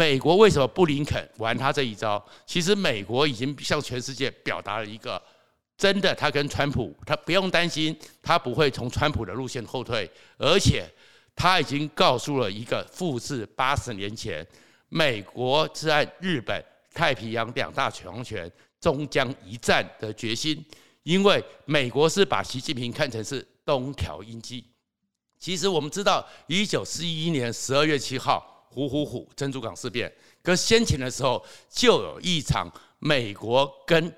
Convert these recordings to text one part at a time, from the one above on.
美国为什么布林肯玩他这一招？其实美国已经向全世界表达了一个真的，他跟川普，他不用担心，他不会从川普的路线后退，而且他已经告诉了一个复制八十年前美国在日本太平洋两大强权终将一战的决心。因为美国是把习近平看成是东条英机。其实我们知道，一九四一年十二月七号，虎虎虎珍珠港事变。可先前的时候，就有一场美国跟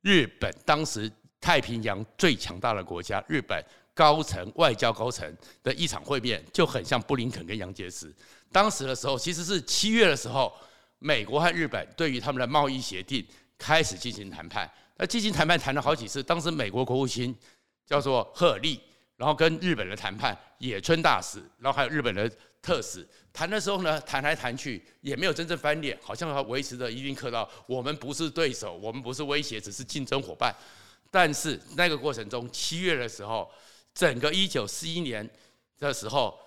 日本当时太平洋最强大的国家日本高层外交高层的一场会面，就很像布林肯跟杨洁篪。当时的时候，其实是七月的时候，美国和日本对于他们的贸易协定开始进行谈判。那进行谈判谈了好几次，当时美国国务卿叫做赫尔利。然后跟日本的谈判，野村大使，然后还有日本的特使谈的时候呢，谈来谈去也没有真正翻脸，好像他维持着一定客套，我们不是对手，我们不是威胁，只是竞争伙伴。但是那个过程中，七月的时候，整个一九四一年的时候，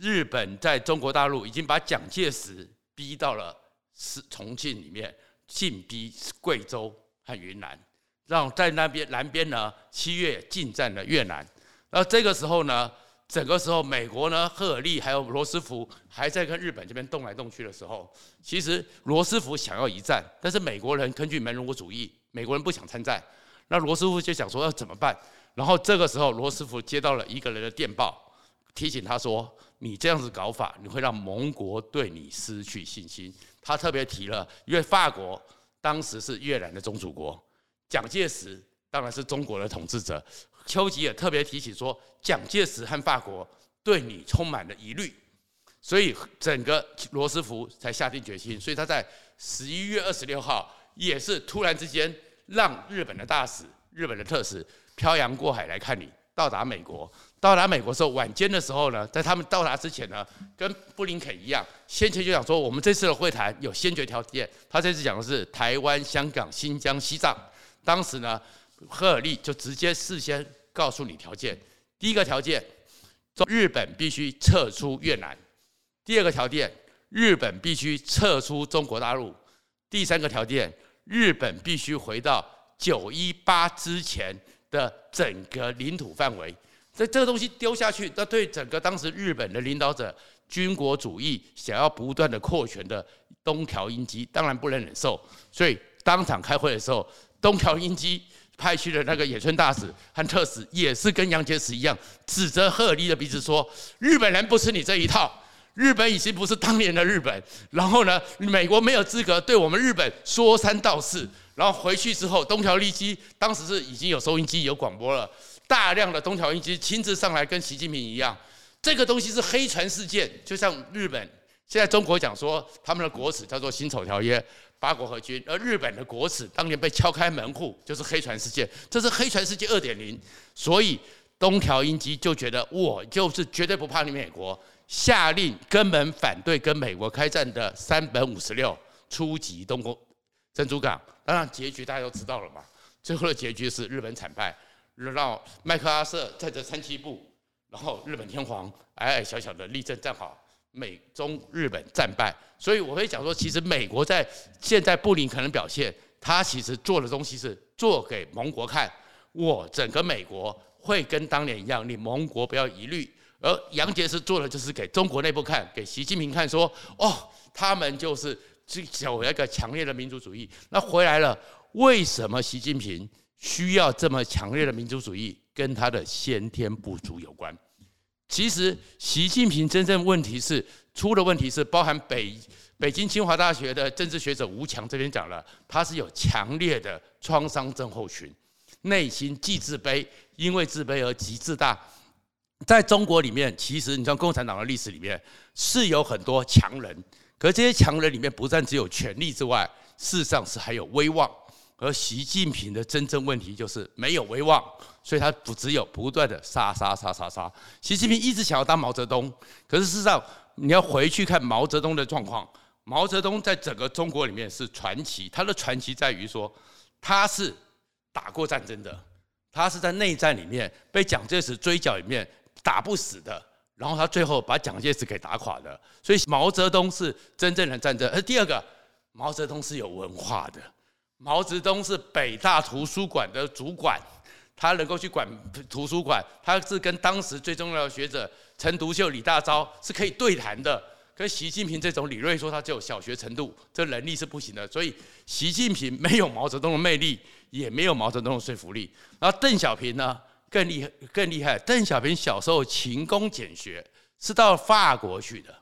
日本在中国大陆已经把蒋介石逼到了是重庆里面，进逼贵州和云南，让在那边南边呢，七月进占了越南。那这个时候呢，整个时候美国呢，赫尔利还有罗斯福还在跟日本这边动来动去的时候，其实罗斯福想要一战，但是美国人根据门罗主义，美国人不想参战，那罗斯福就想说要怎么办？然后这个时候罗斯福接到了一个人的电报，提醒他说：“你这样子搞法，你会让盟国对你失去信心。”他特别提了，因为法国当时是越南的宗主国，蒋介石当然是中国的统治者。丘吉尔特别提起说，蒋介石和法国对你充满了疑虑，所以整个罗斯福才下定决心。所以他在十一月二十六号，也是突然之间让日本的大使、日本的特使漂洋过海来看你，到达美国。到达美国时候，晚间的时候呢，在他们到达之前呢，跟布林肯一样，先前就讲说，我们这次的会谈有先决条件。他这次讲的是台湾、香港、新疆、西藏。当时呢。赫尔利就直接事先告诉你条件：第一个条件，日本必须撤出越南；第二个条件，日本必须撤出中国大陆；第三个条件，日本必须回到九一八之前的整个领土范围。这这个东西丢下去，那对整个当时日本的领导者军国主义想要不断的扩权的东条英机当然不能忍受，所以当场开会的时候，东条英机。派去的那个野村大使和特使也是跟杨洁篪一样，指着赫尔利的鼻子说：“日本人不吃你这一套，日本已经不是当年的日本。然后呢，美国没有资格对我们日本说三道四。然后回去之后，东条英机当时是已经有收音机、有广播了，大量的东条英机亲自上来跟习近平一样，这个东西是黑船事件，就像日本现在中国讲说他们的国耻叫做辛丑条约。”八国合军，而日本的国耻当年被敲开门户，就是黑船事件，这是黑船事件二点零。所以东条英机就觉得，我就是绝对不怕你美国，下令根本反对跟美国开战的三本五十六出击东宫珍珠港。当然结局大家都知道了嘛，最后的结局是日本惨败，让麦克阿瑟在这三七步，然后日本天皇矮矮小小的立正站好。美中日本战败，所以我会讲说，其实美国在现在布林肯的表现，他其实做的东西是做给盟国看，我整个美国会跟当年一样，你盟国不要疑虑。而杨洁篪做的就是给中国内部看，给习近平看，说哦，他们就是有一个强烈的民族主义。那回来了，为什么习近平需要这么强烈的民族主义？跟他的先天不足有关。其实，习近平真正问题是出的问题是包含北北京清华大学的政治学者吴强这边讲了，他是有强烈的创伤症候群，内心既自卑，因为自卑而极自大。在中国里面，其实你像共产党的历史里面是有很多强人，可这些强人里面不但只有权力之外，事实上是还有威望。而习近平的真正问题就是没有威望，所以他不只有不断的杀杀杀杀杀。习近平一直想要当毛泽东，可是事实上你要回去看毛泽东的状况，毛泽东在整个中国里面是传奇，他的传奇在于说他是打过战争的，他是在内战里面被蒋介石追剿里面打不死的，然后他最后把蒋介石给打垮的。所以毛泽东是真正的战争。而第二个，毛泽东是有文化的，毛泽东是北大图书馆的主管，他能够去管图书馆，他是跟当时最重要的学者陈独秀、李大钊是可以对谈的。跟习近平这种理论说他只有小学程度，这能力是不行的。所以习近平没有毛泽东的魅力，也没有毛泽东的说服力。然后邓小平呢，更厉害，更厉害。邓小平小时候勤工俭学，是到法国去的，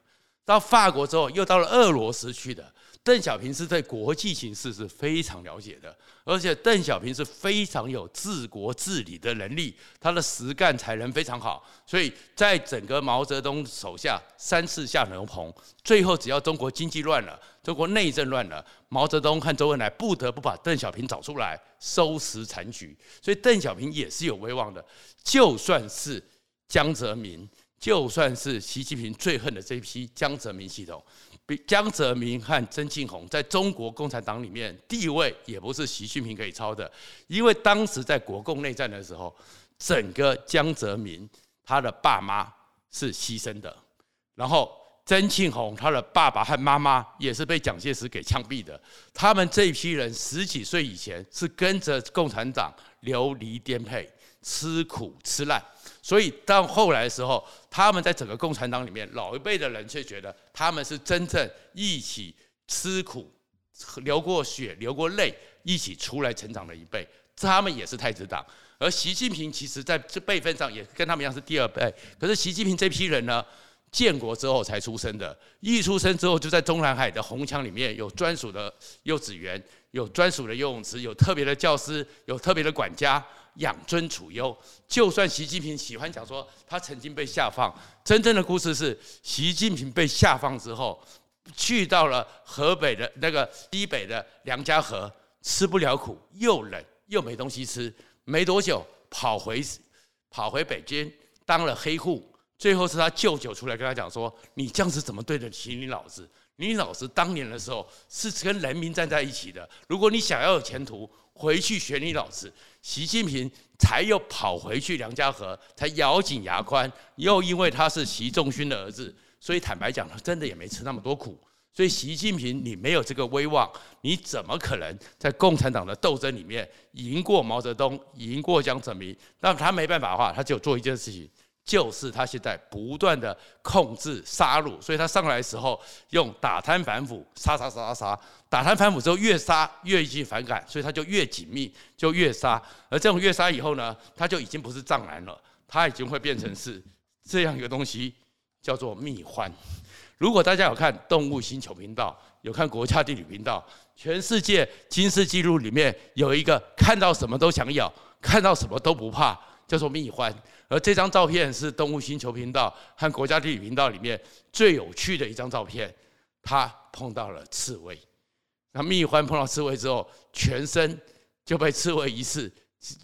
到法国之后又到了俄罗斯去的。邓小平是对国际形势是非常了解的，而且邓小平是非常有治国治理的能力，他的实干才能非常好。所以在整个毛泽东手下三次下牛棚，最后只要中国经济乱了，中国内政乱了，毛泽东和周恩来不得不把邓小平找出来收拾残局。所以邓小平也是有威望的，就算是江泽民，就算是习近平最恨的这批江泽民系统。比江泽民和曾庆红在中国共产党里面地位也不是习近平可以超的，因为当时在国共内战的时候，整个江泽民他的爸妈是牺牲的，然后曾庆红他的爸爸和妈妈也是被蒋介石给枪毙的，他们这一批人十几岁以前是跟着共产党流离颠沛，吃苦吃烂。所以到后来的时候，他们在整个共产党里面，老一辈的人却觉得他们是真正一起吃苦、流过血、流过泪，一起出来成长的一辈。他们也是太子党，而习近平其实在这辈分上也跟他们一样是第二辈。可是习近平这批人呢，建国之后才出生的，一出生之后就在中南海的红墙里面有专属的幼稚园，有专属的游泳池，有特别的教师，有特别的管家。养尊处优，就算习近平喜欢讲说他曾经被下放，真正的故事是习近平被下放之后，去到了河北的那个西北的梁家河，吃不了苦，又冷又没东西吃，没多久跑回跑回北京当了黑户，最后是他舅舅出来跟他讲说：“你这样子怎么对得起你老子？你老子当年的时候是跟人民站在一起的，如果你想要有前途。”回去学你老子，习近平才又跑回去梁家河，才咬紧牙关。又因为他是习仲勋的儿子，所以坦白讲，他真的也没吃那么多苦。所以习近平，你没有这个威望，你怎么可能在共产党的斗争里面赢过毛泽东，赢过江泽民？那他没办法的话，他只有做一件事情。就是他现在不断的控制杀戮，所以他上来的时候用打贪反腐，杀杀杀杀杀，打贪反腐之后越杀越引起反感，所以他就越紧密，就越杀。而这种越杀以后呢，他就已经不是藏蓝了，他已经会变成是这样一个东西，叫做蜜獾。如果大家有看动物星球频道，有看国家地理频道，全世界金氏纪录里面有一个看到什么都想咬，看到什么都不怕。叫做蜜獾，而这张照片是动物星球频道和国家地理频道里面最有趣的一张照片。它碰到了刺猬，那蜜獾碰到刺猬之后，全身就被刺猬一刺，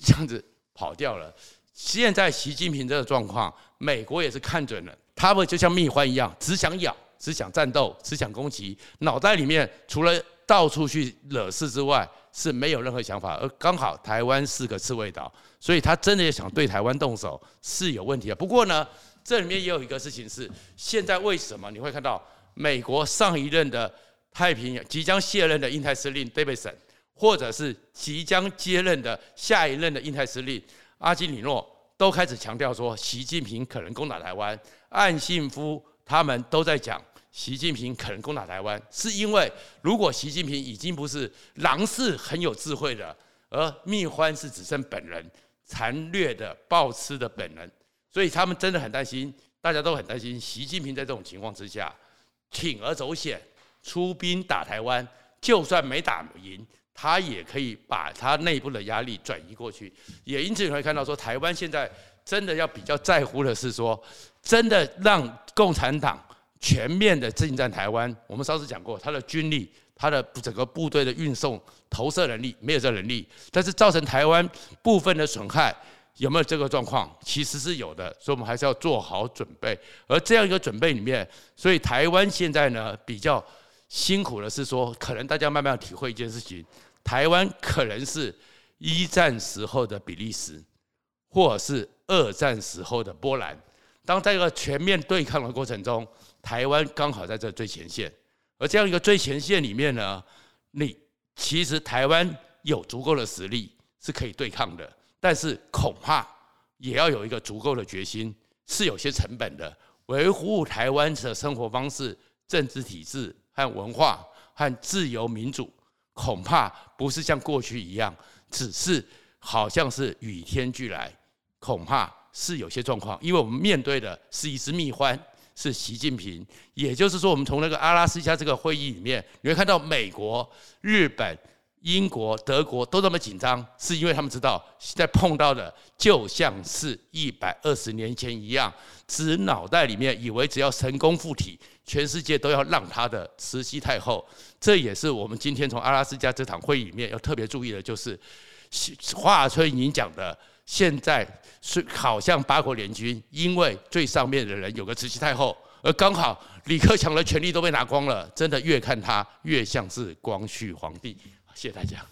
这样子跑掉了。现在习近平这个状况，美国也是看准了，他们就像蜜獾一样，只想咬，只想战斗，只想攻击，脑袋里面除了到处去惹事之外，是没有任何想法。而刚好台湾是个刺猬岛。所以他真的也想对台湾动手是有问题的。不过呢，这里面也有一个事情是，现在为什么你会看到美国上一任的太平洋即将卸任的印太司令 Davidson，或者是即将接任的下一任的印太司令阿基里诺，都开始强调说习近平可能攻打台湾。岸信夫他们都在讲习近平可能攻打台湾，是因为如果习近平已经不是狼是很有智慧的，而蜜獾是只剩本人。残虐的暴吃的本能，所以他们真的很担心，大家都很担心。习近平在这种情况之下，铤而走险，出兵打台湾，就算没打赢，他也可以把他内部的压力转移过去。也因此你会看到说，台湾现在真的要比较在乎的是说，真的让共产党全面的进占台湾。我们上次讲过，他的军力。他的整个部队的运送投射能力没有这能力，但是造成台湾部分的损害有没有这个状况？其实是有的，所以我们还是要做好准备。而这样一个准备里面，所以台湾现在呢比较辛苦的是说，可能大家慢慢体会一件事情：台湾可能是一战时候的比利时，或者是二战时候的波兰。当在一个全面对抗的过程中，台湾刚好在这最前线。而这样一个最前线里面呢，你其实台湾有足够的实力是可以对抗的，但是恐怕也要有一个足够的决心，是有些成本的。维护台湾的生活方式、政治体制和文化和自由民主，恐怕不是像过去一样，只是好像是与天俱来，恐怕是有些状况，因为我们面对的是一只蜜獾。是习近平，也就是说，我们从那个阿拉斯加这个会议里面，你会看到美国、日本、英国、德国都这么紧张，是因为他们知道现在碰到的就像是一百二十年前一样，只脑袋里面以为只要成功附体，全世界都要让他的慈禧太后。这也是我们今天从阿拉斯加这场会议里面要特别注意的，就是华春莹讲的。现在是好像八国联军，因为最上面的人有个慈禧太后，而刚好李克强的权力都被拿光了，真的越看他越像是光绪皇帝。谢谢大家。